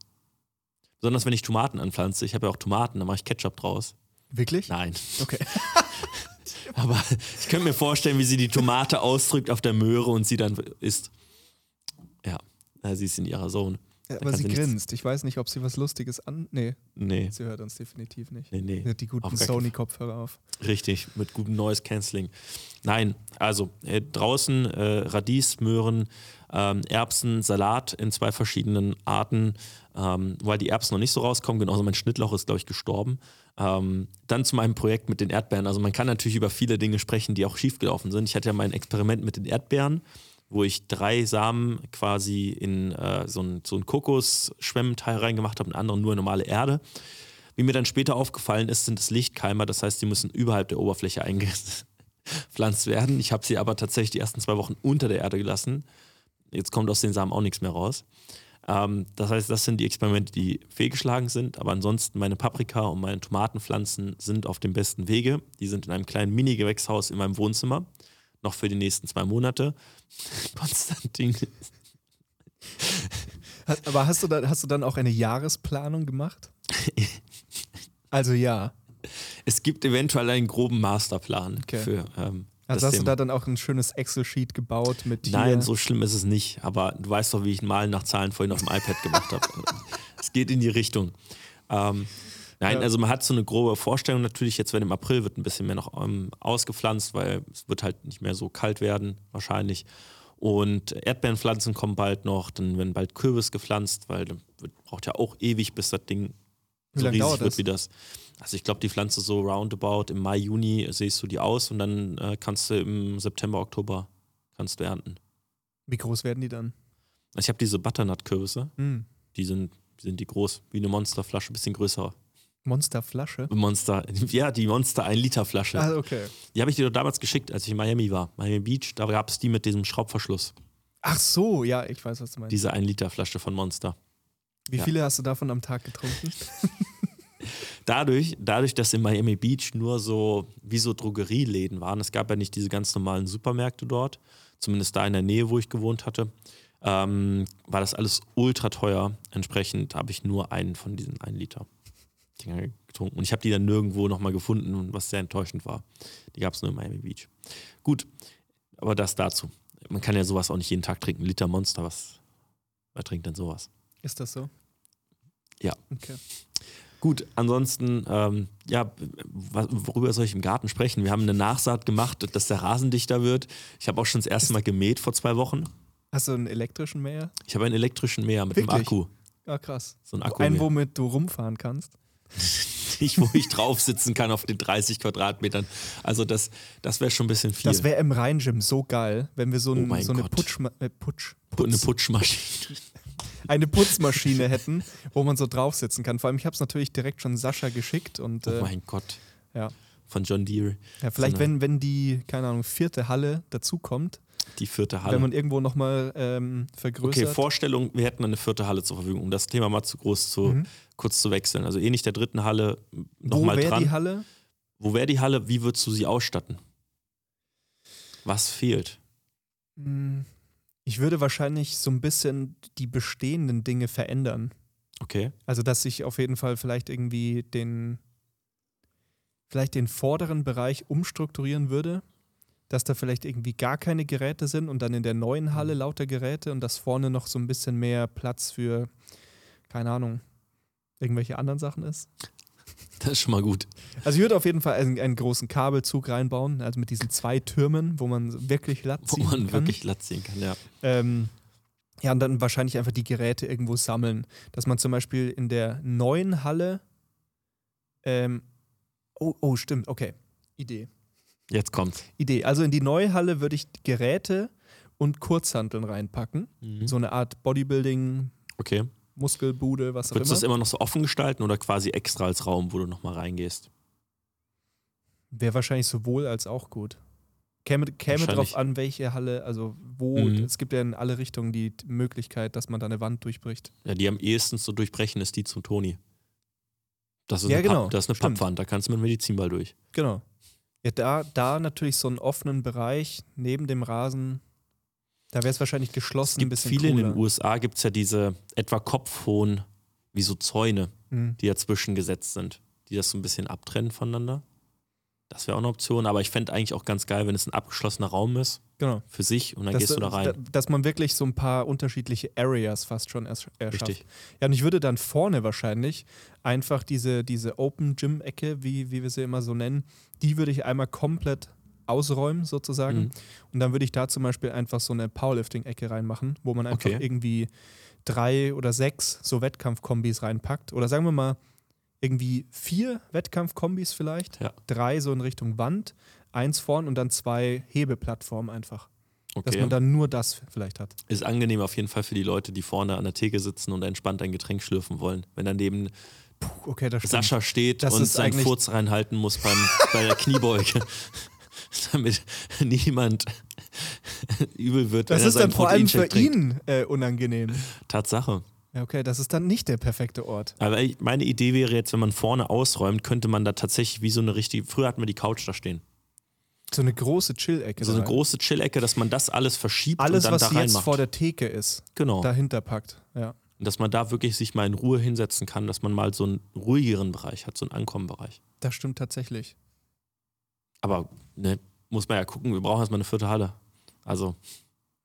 Besonders wenn ich Tomaten anpflanze. Ich habe ja auch Tomaten, da mache ich Ketchup draus. Wirklich? Nein. Okay. <laughs> Aber ich könnte mir vorstellen, wie sie die Tomate ausdrückt auf der Möhre und sie dann isst. Ja, sie ist in ihrer Zone. Ja, aber sie sie grinst. Ich weiß nicht, ob sie was Lustiges an. Nee, Nee, sie hört uns definitiv nicht. nee, nee. Sie hat die guten. Sony-Kopfhörer auf. Richtig, mit gutem Noise Cancelling. Nein, also äh, draußen äh, Radies, Möhren, ähm, Erbsen, Salat in zwei verschiedenen Arten, ähm, weil die Erbsen noch nicht so rauskommen. Genauso mein Schnittlauch ist, glaube ich, gestorben. Ähm, dann zu meinem Projekt mit den Erdbeeren. Also man kann natürlich über viele Dinge sprechen, die auch schiefgelaufen sind. Ich hatte ja mein Experiment mit den Erdbeeren, wo ich drei Samen quasi in äh, so ein, so ein Kokosschwemmteil reingemacht habe und anderen nur normale Erde. Wie mir dann später aufgefallen ist, sind es Lichtkeimer, das heißt, die müssen überhalb der Oberfläche <laughs> eingepflanzt werden. Ich habe sie aber tatsächlich die ersten zwei Wochen unter der Erde gelassen. Jetzt kommt aus den Samen auch nichts mehr raus. Ähm, das heißt, das sind die Experimente, die fehlgeschlagen sind. Aber ansonsten meine Paprika und meine Tomatenpflanzen sind auf dem besten Wege. Die sind in einem kleinen Mini-Gewächshaus in meinem Wohnzimmer. Noch für die nächsten zwei Monate. <laughs> Konstantin. Aber hast du, da, hast du dann auch eine Jahresplanung gemacht? <laughs> Also ja. Es gibt eventuell einen groben Masterplan Okay. für. Ähm, Also hast du Thema. da dann auch ein schönes Excel-Sheet gebaut mit hier. Nein, so schlimm ist es nicht. Aber du weißt doch, wie ich Malen nach Zahlen vorhin auf dem iPad gemacht habe. <laughs> es geht in die Richtung. Ähm, nein, Ja. also man hat so eine grobe Vorstellung natürlich. Jetzt, wenn im April wird ein bisschen mehr noch ähm, ausgepflanzt, weil es wird halt nicht mehr so kalt werden, wahrscheinlich. Und Erdbeerenpflanzen kommen bald noch. Dann werden bald Kürbis gepflanzt, weil das wird, braucht ja auch ewig, bis das Ding so riesig wird das? wie das. Also ich glaube, die Pflanze so roundabout im Mai, Juni siehst du die aus und dann äh, kannst du im September, Oktober kannst du ernten. Wie groß werden die dann? Ich habe diese Butternut-Kürbisse, Hm. die sind, die sind die groß, wie eine Monsterflasche, bisschen größer. Monsterflasche? Monster, ja, die Monster 1 Liter Flasche. Ah, okay. Die habe ich dir doch damals geschickt, als ich in Miami war. Miami Beach, da gab es die mit diesem Schraubverschluss. Ach so, ja, ich weiß, was du meinst. Diese 1 Liter Flasche von Monster. Wie ja. viele hast du davon am Tag getrunken? <laughs> Dadurch, dadurch, dass in Miami Beach nur so wie so Drogerieläden waren, es gab ja nicht diese ganz normalen Supermärkte dort, zumindest da in der Nähe, wo ich gewohnt hatte, ähm, war das alles ultra teuer. Entsprechend habe ich nur einen von diesen 1 Liter Dinger getrunken. Und ich habe die dann nirgendwo nochmal gefunden, was sehr enttäuschend war. Die gab es nur in Miami Beach. Gut, aber das dazu. Man kann ja sowas auch nicht jeden Tag trinken. Liter Monster, was, wer trinkt denn sowas? Ist das so? Ja. Okay. Gut, ansonsten, ähm, ja, worüber soll ich im Garten sprechen? Wir haben eine Nachsaat gemacht, dass der Rasen dichter wird. Ich habe auch schon das erste Mal gemäht vor zwei Wochen. Hast du einen elektrischen Mäher? Ich habe einen elektrischen Mäher mit einem Wirklich? Akku. Ja, krass. So ein Akku. Einen, womit du rumfahren kannst. <laughs> Nicht, wo ich drauf sitzen kann auf den 30 Quadratmetern. Also das, das wäre schon ein bisschen viel. Das wäre im Rhein-Gym so geil, wenn wir so, Oh ein, mein so eine. Putschma äh, Putsch, Pu- eine Putz, Putschmaschine. <laughs> eine Putzmaschine hätten, wo man so drauf sitzen kann. Vor allem, ich habe es natürlich direkt schon Sascha geschickt und Oh äh, mein Gott. ja. Von John Deere. ja, vielleicht, So wenn, wenn die, keine Ahnung, vierte Halle dazukommt, Die vierte wenn Halle. man irgendwo nochmal ähm, Okay, vergrößert. Vorstellung, wir hätten eine vierte Halle zur Verfügung, um das Thema mal zu groß zu, Mhm. kurz zu wechseln. Also ähnlich der dritten Halle wo nochmal wäre dran. die Halle? Wo wäre die Halle? Wie würdest du sie ausstatten? Was fehlt? Hm, Ich würde wahrscheinlich so ein bisschen die bestehenden Dinge verändern. Okay. Also, dass ich auf jeden Fall vielleicht irgendwie den, vielleicht den vorderen Bereich umstrukturieren würde, dass da vielleicht irgendwie gar keine Geräte sind und dann in der neuen Halle lauter Geräte und dass vorne noch so ein bisschen mehr Platz für, keine Ahnung, irgendwelche anderen Sachen ist. Das ist schon mal gut. Also ich würde auf jeden Fall einen, einen großen Kabelzug reinbauen, also mit diesen zwei Türmen, wo man wirklich Latz Wo ziehen man kann. wirklich Latz ziehen kann, ja. Ähm, ja, und dann wahrscheinlich einfach die Geräte irgendwo sammeln. Dass man zum Beispiel in der neuen Halle. Ähm, oh, oh, stimmt, okay. Idee. Jetzt kommt's. Idee. Also in die neue Halle würde ich Geräte und Kurzhanteln reinpacken. Mhm. So eine Art Bodybuilding, Okay. Muskelbude, was auch Würdest du das immer. immer noch so offen gestalten oder quasi extra als Raum, wo du nochmal reingehst? Wäre wahrscheinlich sowohl als auch gut. Käme, käme drauf an, welche Halle, also wo. Mhm. Es gibt ja in alle Richtungen die Möglichkeit, dass man da eine Wand durchbricht. Ja, die am ehesten zu durchbrechen ist die zum Toni. Das ist Ja, eine, genau. Papp, das ist eine Stimmt. Pappwand, da kannst du mit dem Medizinball durch. Genau. Ja, da, da natürlich so einen offenen Bereich neben dem Rasen, da wäre es wahrscheinlich Es geschlossen, ein gibt bisschen viele in cooler. den USA, gibt es ja diese etwa kopfhohen, wie so Zäune, Mhm. die dazwischen gesetzt sind, die das so ein bisschen abtrennen voneinander. Das wäre auch eine Option, aber ich fände eigentlich auch ganz geil, wenn es ein abgeschlossener Raum ist Genau. für sich und dann Dass, gehst du da rein. da- Dass man wirklich so ein paar unterschiedliche Areas fast schon ersch- erschafft. Richtig. Ja, und ich würde dann vorne wahrscheinlich einfach diese, diese Open Gym-Ecke, wie, wie wir sie immer so nennen, die würde ich einmal komplett ausräumen sozusagen. Mhm. Und dann würde ich da zum Beispiel einfach so eine Powerlifting-Ecke reinmachen, wo man einfach Okay. irgendwie drei oder sechs so Wettkampfkombis reinpackt. Oder sagen wir mal irgendwie vier Wettkampfkombis vielleicht. Ja. Drei so in Richtung Wand, eins vorn und dann zwei Hebeplattformen einfach. Dass Okay. man dann nur das vielleicht hat. Ist angenehm auf jeden Fall für die Leute, die vorne an der Theke sitzen und entspannt ein Getränk schlürfen wollen. Wenn daneben Puh, okay. Sascha steht Das und seinen Furz reinhalten muss beim, bei der Kniebeuge. <laughs> Damit niemand <laughs> übel wird, Das ist dann vor allem für ihn äh, unangenehm. Tatsache. Ja, okay, das ist dann nicht der perfekte Ort. Aber meine Idee wäre jetzt, wenn man vorne ausräumt, könnte man da tatsächlich wie so eine richtige, früher hatten wir die Couch da stehen. So eine große Chill-Ecke. So eine rein. große Chill-Ecke, dass man das alles verschiebt Alles, und dann was da jetzt reinmacht. vor der Theke ist, genau. dahinter packt. Ja. Und dass man da wirklich sich mal in Ruhe hinsetzen kann, dass man mal so einen ruhigeren Bereich hat, so einen Ankommenbereich. Das stimmt tatsächlich. Aber ne, muss man ja gucken, wir brauchen erstmal eine vierte Halle. Also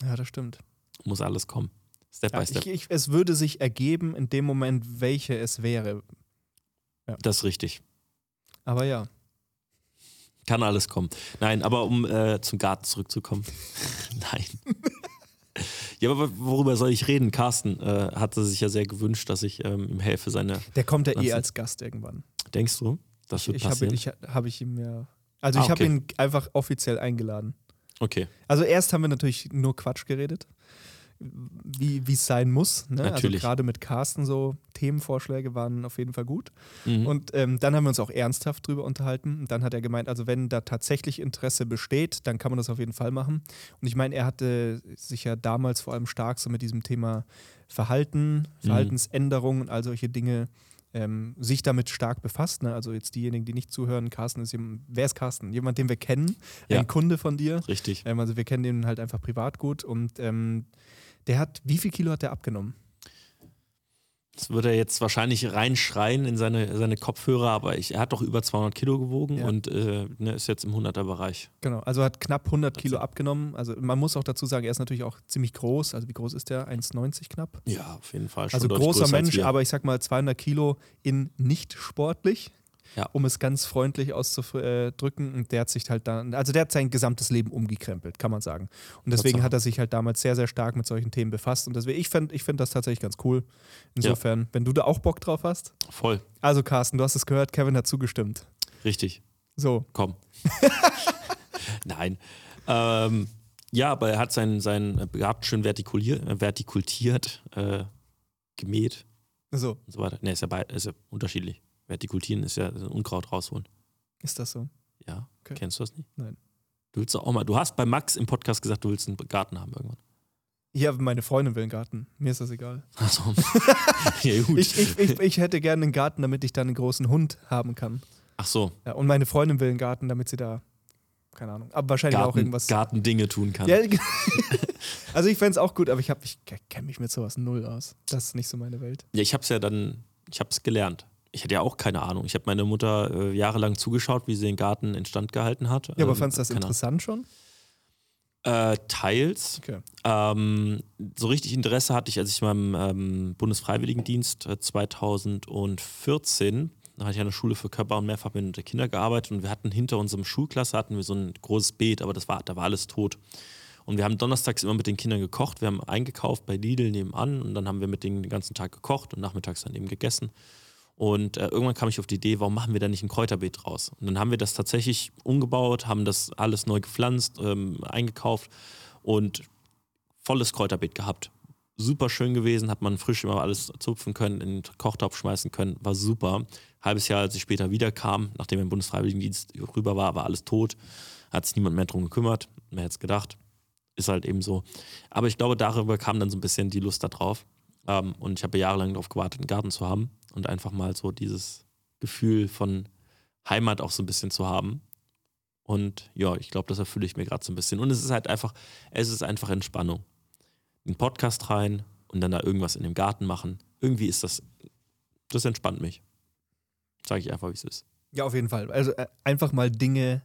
Ja, das stimmt. muss alles kommen. Step Ja, by step. ich, ich, es würde sich ergeben in dem Moment, welche es wäre. das ist richtig. Aber ja. Kann alles kommen. Nein, aber um äh, zum Garten zurückzukommen. <laughs> Nein. <laughs> ja, aber worüber soll ich reden? Carsten äh, hatte sich ja sehr gewünscht, dass ich ähm, ihm helfe, seine. Der kommt ja eh Wahnsinn. als Gast irgendwann. Denkst du? Das wird ich habe passieren. ich, hab ich ihm ja. Also Ah, ich habe okay. ihn einfach offiziell eingeladen. okay. Also erst haben wir natürlich nur Quatsch geredet, wie es sein muss. Ne? Natürlich. Also gerade mit Carsten so Themenvorschläge waren auf jeden Fall gut. Mhm. Und ähm, dann haben wir uns auch ernsthaft drüber unterhalten. Und dann hat er gemeint, also wenn da tatsächlich Interesse besteht, dann kann man das auf jeden Fall machen. Und ich meine, er hatte sich ja damals vor allem stark so mit diesem Thema Verhalten, Mhm. Verhaltensänderungen und all solche Dinge ähm, sich damit stark befasst. Ne? Also jetzt diejenigen, die nicht zuhören, Carsten ist jemand, wer ist Carsten? Jemand, den wir kennen, Ja. ein Kunde von dir. Richtig. Ähm, also wir kennen den halt einfach privat gut und ähm, der hat, wie viel Kilo hat der abgenommen? Das würde er jetzt wahrscheinlich reinschreien in seine, seine Kopfhörer, aber ich, er hat doch über 200 Kilo gewogen Ja. und äh, ne, ist jetzt im 100er-Bereich. Genau, also hat knapp 100 Kilo abgenommen. Also man muss auch dazu sagen, er ist natürlich auch ziemlich groß. Also wie groß ist der? 1,90 knapp. Ja, auf jeden Fall. Schon Also großer als Mensch, wir. aber ich sag mal 200 Kilo in nicht sportlich. Ja. Um es ganz freundlich auszudrücken. Und der hat sich halt dann, also der hat sein gesamtes Leben umgekrempelt, kann man sagen. Und deswegen hat er sich halt damals sehr, sehr stark mit solchen Themen befasst. Und deswegen, ich finde ich find das tatsächlich ganz cool. Insofern, wenn du da auch Bock drauf hast. Voll. Also Carsten, du hast es gehört, Kevin hat zugestimmt. Richtig. So, Komm. <laughs> Nein. Ähm, ja, aber er hat seinen, seinen Garten schön vertikulier, äh, vertikultiert, äh, gemäht so, und so weiter. Ne, ist ja, bei, ist ja unterschiedlich. Vertikultieren ist ja Unkraut rausholen. ist das so? Ja. Okay. Kennst du das nicht? Nein. Du willst auch mal. Du hast bei Max im Podcast gesagt, du willst einen Garten haben irgendwann. Ja, meine Freundin will einen Garten. Mir ist das egal. Achso. <laughs> ja, gut. Ich, ich, ich, ich hätte gerne einen Garten, damit ich dann einen großen Hund haben kann. Ach so. Ja, und meine Freundin will einen Garten, damit sie da, keine Ahnung, aber wahrscheinlich auch Garten, irgendwas. Gartendinge tun kann. Ja, <laughs> also ich fände es auch gut, aber ich, hab- ich kenne mich mit sowas null aus. Das ist nicht so meine Welt. Ja, ich habe es ja dann, ich habe es gelernt. Ich hatte ja auch keine Ahnung. Ich habe meine Mutter äh, jahrelang zugeschaut, wie sie den Garten instand gehalten hat. Ja, aber Ähm, fandest du das interessant schon? Äh, teils. Okay. Ähm, so richtig Interesse hatte ich, als ich in meinem ähm, Bundesfreiwilligendienst äh, 2014, da hatte ich an der Schule für Körper- und mehrfachbehinderte Kinder gearbeitet und wir hatten hinter unserem Schulklasse hatten wir so ein großes Beet, aber das war, da war alles tot. Und wir haben donnerstags immer mit den Kindern gekocht. Wir haben eingekauft bei Lidl nebenan und dann haben wir mit denen den ganzen Tag gekocht und nachmittags dann eben gegessen. Und äh, irgendwann kam ich auf die Idee, warum machen wir da nicht ein Kräuterbeet draus? Und dann haben wir das tatsächlich umgebaut, haben das alles neu gepflanzt, ähm, eingekauft und volles Kräuterbeet gehabt. Super schön gewesen, hat man frisch immer alles zupfen können, in den Kochtopf schmeißen können, war super. Halbes Jahr, als ich später wiederkam, nachdem ich im Bundesfreiwilligendienst rüber war, war alles tot. Hat sich niemand mehr drum gekümmert. Wer hätte es gedacht? Ist halt eben so. Aber ich glaube, darüber kam dann so ein bisschen die Lust da drauf. Ähm, und ich habe jahrelang darauf gewartet, einen Garten zu haben und einfach mal so dieses Gefühl von Heimat auch so ein bisschen zu haben. Und ja, ich glaube, das erfülle ich mir gerade so ein bisschen. Und es ist halt einfach, es ist einfach Entspannung. Einen Podcast rein und dann da irgendwas in dem Garten machen. Irgendwie ist das, das entspannt mich. Sage ich einfach, wie es ist. Ja, auf jeden Fall. Also äh, einfach mal Dinge,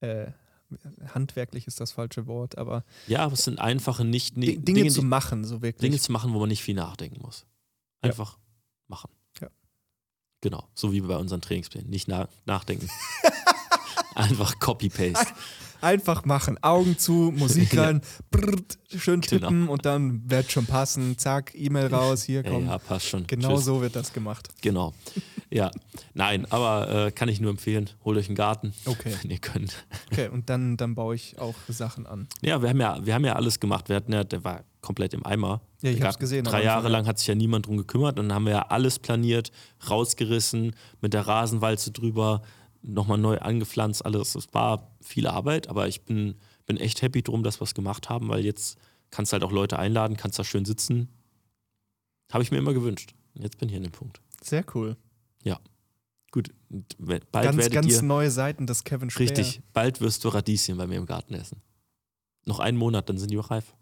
äh, handwerklich ist das falsche Wort, aber Ja, aber es sind einfache, nicht, Di- nicht Dinge, Dinge, zu machen, so wirklich. Dinge zu machen, wo man nicht viel nachdenken muss. Ja. Einfach machen. Ja. Genau, so wie bei unseren Trainingsplänen. Nicht na nachdenken. <laughs> Einfach Copy-Paste. Einfach machen, Augen zu, Musik <laughs> Ja. rein, brrrt, schön Genau. tippen und dann wird schon passen. Zack, E-Mail raus, hier Ja, komm. ja, passt schon. Genau Tschüss. so wird das gemacht. Genau. Ja, nein, aber äh, kann ich nur empfehlen. Holt euch einen Garten, Okay. <laughs> wenn ihr könnt. Okay, und dann, dann baue ich auch Sachen an. Ja, wir haben ja, wir haben ja alles gemacht. Wir hatten ja, der war komplett im Eimer. Ja, ich Garten- gesehen, Drei Jahre lang hat sich ja niemand drum gekümmert. Und dann haben wir ja alles planiert, rausgerissen, mit der Rasenwalze drüber, nochmal neu angepflanzt, alles. Es war viel Arbeit, aber ich bin, bin echt happy drum, dass wir es gemacht haben, weil jetzt kannst du halt auch Leute einladen, kannst da schön sitzen. Habe ich mir immer gewünscht. Jetzt bin ich an dem Punkt. Sehr cool. Gut, und we- bald Ganz, ganz ihr, neue Seiten des Kevin Speer. richtig, bald wirst du Radieschen bei mir im Garten essen. Noch einen Monat, dann sind die auch reif.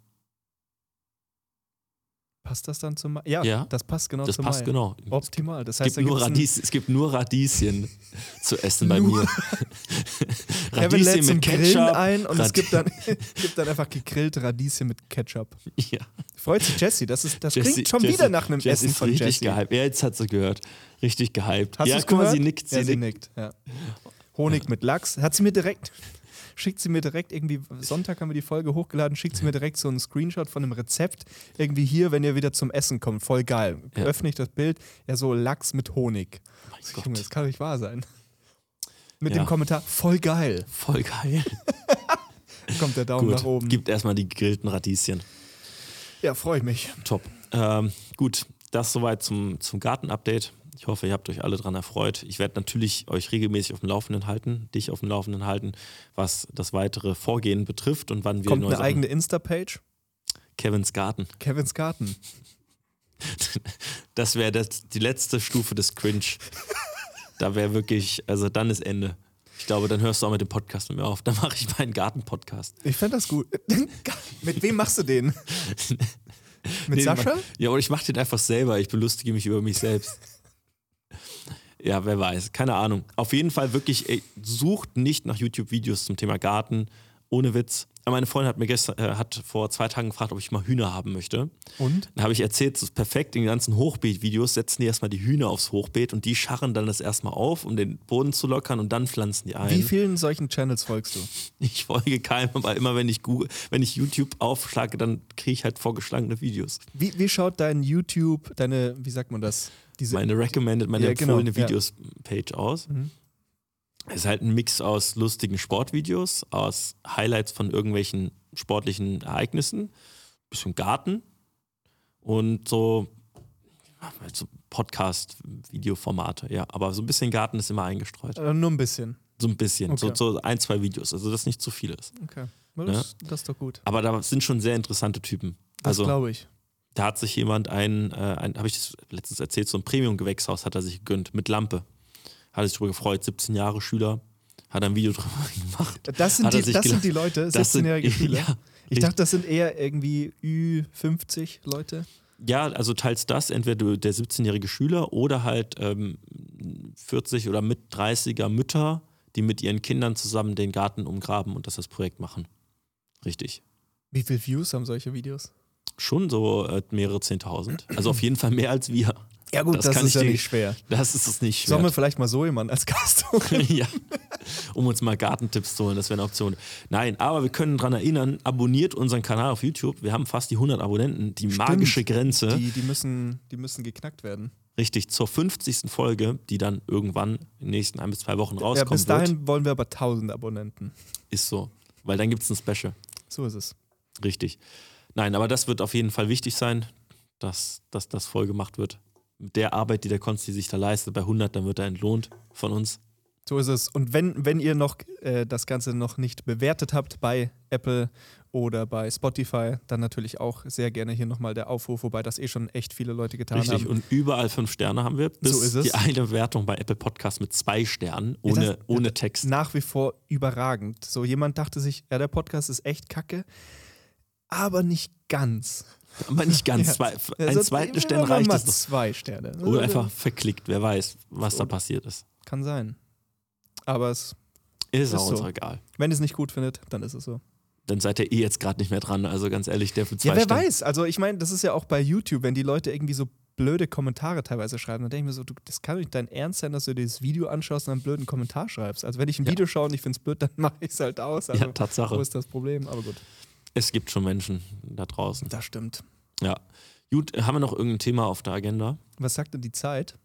Passt das dann zum Mai? Ja, Ja. das passt genau das zum passt Mai. genau. Optimal. Das Es heißt, gibt, da nur Radieschen, es gibt nur Radieschen <laughs> zu essen bei mir. <laughs> Zum Grillen Ketchup. ein und es Rad- gibt dann, <laughs> gibt dann einfach gegrillte Radieschen mit Ketchup. Ja, Freut sich Jesse. Das, ist, das Jessie- klingt schon Jessie- wieder nach einem Jessie Essen ist von richtig Jesse. gehypt. Ja, jetzt hat sie gehört. Richtig gehypt. Hast ja, guck mal, sie nickt. Sie ja, sie nickt. nickt. Ja. Honig mit Lachs. Hat sie mir direkt, schickt sie mir direkt irgendwie, Sonntag haben wir die Folge hochgeladen, schickt sie mir direkt so einen Screenshot von einem Rezept. Irgendwie hier, wenn ihr wieder zum Essen kommt. Voll geil. Ja. Öffne ich das Bild. Ja, so Lachs mit Honig. Mein Junge, Gott, das kann nicht wahr sein. Mit Ja. dem Kommentar, voll geil. voll geil. <laughs> Kommt der Daumen nach Gut, oben. gibt erstmal die gegrillten Radieschen. Ja, freue ich mich. Top. Ähm, gut, das soweit zum, zum Garten-Update. Ich hoffe, ihr habt euch alle dran erfreut. Ich werde natürlich euch regelmäßig auf dem Laufenden halten, dich auf dem Laufenden halten, was das weitere Vorgehen betrifft und wann wir Kommt neue eine Sachen- eigene Insta-Page. Kevins Garten. Kevins Garten. <laughs> Das wäre die letzte Stufe des Cringe. da wäre wirklich, also dann ist Ende. Ich glaube, dann hörst du auch mit dem Podcast mit mir auf. Dann mache ich meinen Garten-Podcast. Ich fände das gut. <laughs> Mit wem machst du den? <laughs> Mit Nee, Sascha? Ja, oder ich mache den einfach selber. Ich belustige mich über mich selbst. Ja, wer weiß. Keine Ahnung. Auf jeden Fall wirklich, ey, sucht nicht nach YouTube-Videos zum Thema Garten. Ohne Witz. Meine Freundin hat mir gestern, äh, hat vor zwei Tagen gefragt, ob ich mal Hühner haben möchte. Und? Dann habe ich erzählt, es ist perfekt, in den ganzen Hochbeet-Videos setzen die erstmal die Hühner aufs Hochbeet und die scharren dann das erstmal auf, um den Boden zu lockern und dann pflanzen die ein. Wie vielen solchen Channels folgst du? Ich folge keinem, aber immer wenn ich Google, wenn ich YouTube aufschlage, dann kriege ich halt vorgeschlagene Videos. Wie, wie schaut dein YouTube, deine, wie sagt man das? Diese, Meine recommended, meine Ja, genau, empfohlene ja. Videos-Page aus. Mhm. Es ist halt ein Mix aus lustigen Sportvideos, aus Highlights von irgendwelchen sportlichen Ereignissen, bisschen Garten und so, so Podcast-Videoformate, ja. Aber so ein bisschen Garten ist immer eingestreut. äh, nur ein bisschen. So ein bisschen, so, Okay. so ein, zwei Videos, also dass nicht zu viel ist. Okay. Das, das ist doch gut. Aber da sind schon sehr interessante Typen. Das Also glaube ich. Da hat sich jemand ein, äh, ein habe ich das letztens erzählt, so ein Premium-Gewächshaus hat er sich gegönnt mit Lampe. Hat sich darüber gefreut, 17 Jahre Schüler, hat ein Video <laughs> drüber gemacht. Das sind, die, das sind die Leute, Das sind- 16-jährige <laughs> Schüler. Ja, ich dachte, das sind eher irgendwie Ü50 Leute. ja, also teils das, entweder der 17-jährige Schüler oder halt ähm, 40 oder mit 30er Mütter, die mit ihren Kindern zusammen den Garten umgraben und das als Projekt machen. Richtig. Wie viele Views haben solche Videos? Schon so äh, mehrere 10.000. Also auf jeden Fall mehr als wir. Ja gut, Das das, ist ja dir- nicht schwer. Das ist es nicht Sollen wir schwer. vielleicht mal so jemanden als Gast holen? <laughs> ja, um uns mal Gartentipps zu holen, das wäre eine Option. Nein, aber wir können daran erinnern, abonniert unseren Kanal auf YouTube. Wir haben fast die 100 Abonnenten, die magische Grenze. Die, die, müssen, die müssen geknackt werden. Richtig, zur 50. Folge, die dann irgendwann in den nächsten ein bis zwei Wochen Ja, rauskommen bis dahin wird. wollen wir aber 1000 Abonnenten. Ist so. Weil dann gibt es ein Special. So ist es. Richtig. Nein, aber das wird auf jeden Fall wichtig sein, dass, dass das voll gemacht wird. Mit der Arbeit, die der Konsti sich da leistet, bei 100, dann wird er entlohnt von uns. So ist es. Und wenn, wenn ihr noch äh, das Ganze noch nicht bewertet habt bei Apple oder bei Spotify, dann natürlich auch sehr gerne hier nochmal der Aufruf, wobei das eh schon echt viele Leute getan Richtig, haben. und überall fünf Sterne haben wir. So ist es. Die eine Bewertung bei Apple Podcast mit zwei Sternen, Ja, ohne, das- ohne Text. Nach wie vor überragend. So jemand dachte sich, ja, der Podcast ist echt kacke, aber nicht ganz. Aber nicht ganz. Ja. Zwei, Ja, ein so- zweiten Stern reicht es doch. zwei Sterne. Oder einfach verklickt, wer weiß, was da passiert ist. Kann sein. aber es, Ist, Ist auch so. uns egal. wenn ihr es nicht gut findet, dann ist es so. Dann seid ihr eh jetzt gerade nicht mehr dran. Also ganz ehrlich, der für zwei Ja, wer Stunden- weiß. Also ich meine, das ist ja auch bei YouTube, wenn die Leute irgendwie so blöde Kommentare teilweise schreiben, dann denke ich mir so, du, das kann doch nicht dein Ernst sein, dass du dir das Video anschaust und einen blöden Kommentar schreibst. Also wenn ich ein Ja. Video schaue und ich finde es blöd, dann <laughs> mache ich es halt aus. Also Ja, Tatsache. wo ist das Problem? Aber gut, Es gibt schon Menschen da draußen. das stimmt. Ja. Gut, haben wir noch irgendein Thema auf der Agenda? Was sagt denn die Zeit?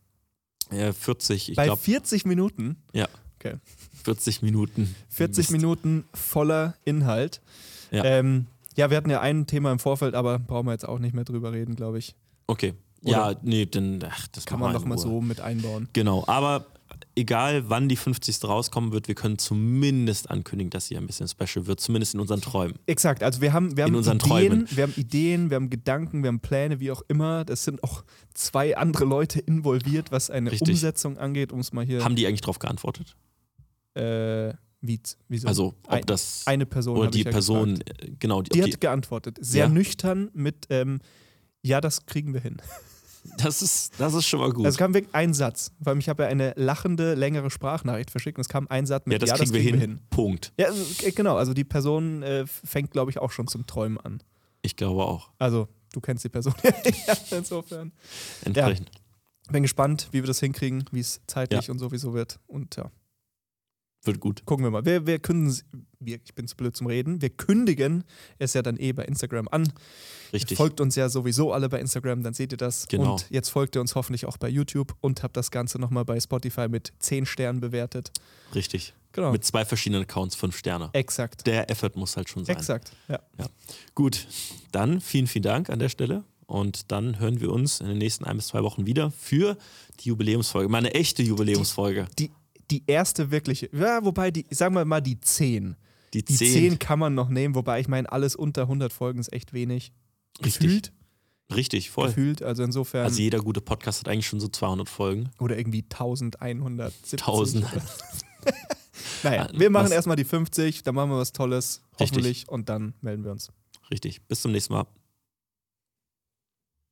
Äh, 40, ich Bei glaube 40 Minuten, 40 Minuten. 40 Mist. Minuten voller Inhalt. Ja. Ähm, ja, wir hatten ja ein Thema im Vorfeld, aber brauchen wir jetzt auch nicht mehr drüber reden, glaube ich. Okay. Ja, nee, dann ach, das Kann man doch mal Ruhe. so mit einbauen. Genau, aber egal wann die 50. rauskommen wird, wir können zumindest ankündigen, dass sie ein bisschen special wird, zumindest in unseren Träumen. Exakt, also wir haben, wir haben In unseren Ideen, Träumen. wir haben Ideen, wir haben Gedanken, wir haben Pläne, wie auch immer. Das sind auch zwei andere Leute involviert, was eine Richtig. Umsetzung angeht, um es mal hier. Haben die eigentlich darauf geantwortet? äh, wie, wieso? Also, ob Ein- das eine Person oder die ja Person, gefragt. äh, genau, die, Die hat die, geantwortet. Sehr Ja. nüchtern mit, ähm, ja, das kriegen wir hin. Das, ist, das ist schon mal gut. Also es kam wirklich ein Satz, weil ich habe ja eine lachende, längere Sprachnachricht verschickt und es kam ein Satz mit, ja, das, kriegen, wir, hin. Punkt. Ja, also, äh, genau, also die Person äh, fängt, glaube ich, auch schon zum Träumen an. Ich glaube auch. Also, du kennst die Person. <laughs> ja, insofern. Entsprechend. Bin gespannt, wie wir das hinkriegen, wie es zeitlich und sowieso wird. Und ja, Wird gut. gucken wir mal. Wir, wir kündigen, wir, ich bin zu blöd zum Reden, wir kündigen es ja dann eh bei Instagram an. Richtig. Folgt uns ja sowieso alle bei Instagram, dann seht ihr das. Genau. Und jetzt folgt ihr uns hoffentlich auch bei YouTube und habt das Ganze nochmal bei Spotify mit 10 Sternen bewertet. Richtig. Genau. Mit zwei verschiedenen Accounts, fünf Sterne. Exakt. Der Effort muss halt schon sein. Exakt. Ja. Gut, dann vielen, vielen Dank an der Stelle. Und dann hören wir uns in den nächsten ein bis zwei Wochen wieder für die Jubiläumsfolge. Meine echte Jubiläumsfolge. Die, die erste wirkliche, ja, wobei die, sagen wir mal die 10. Die Die 10. 10 kann man noch nehmen, wobei ich meine, alles unter 100 Folgen ist echt wenig. Richtig. Gefühlt. Richtig, voll. Gefühlt, also insofern. Also jeder gute Podcast hat eigentlich schon so 200 Folgen. oder irgendwie 1170. 1000. <laughs> naja, wir machen was- erstmal die 50, dann machen wir was Tolles, Richtig. hoffentlich, und dann melden wir uns. Richtig. Bis zum nächsten Mal.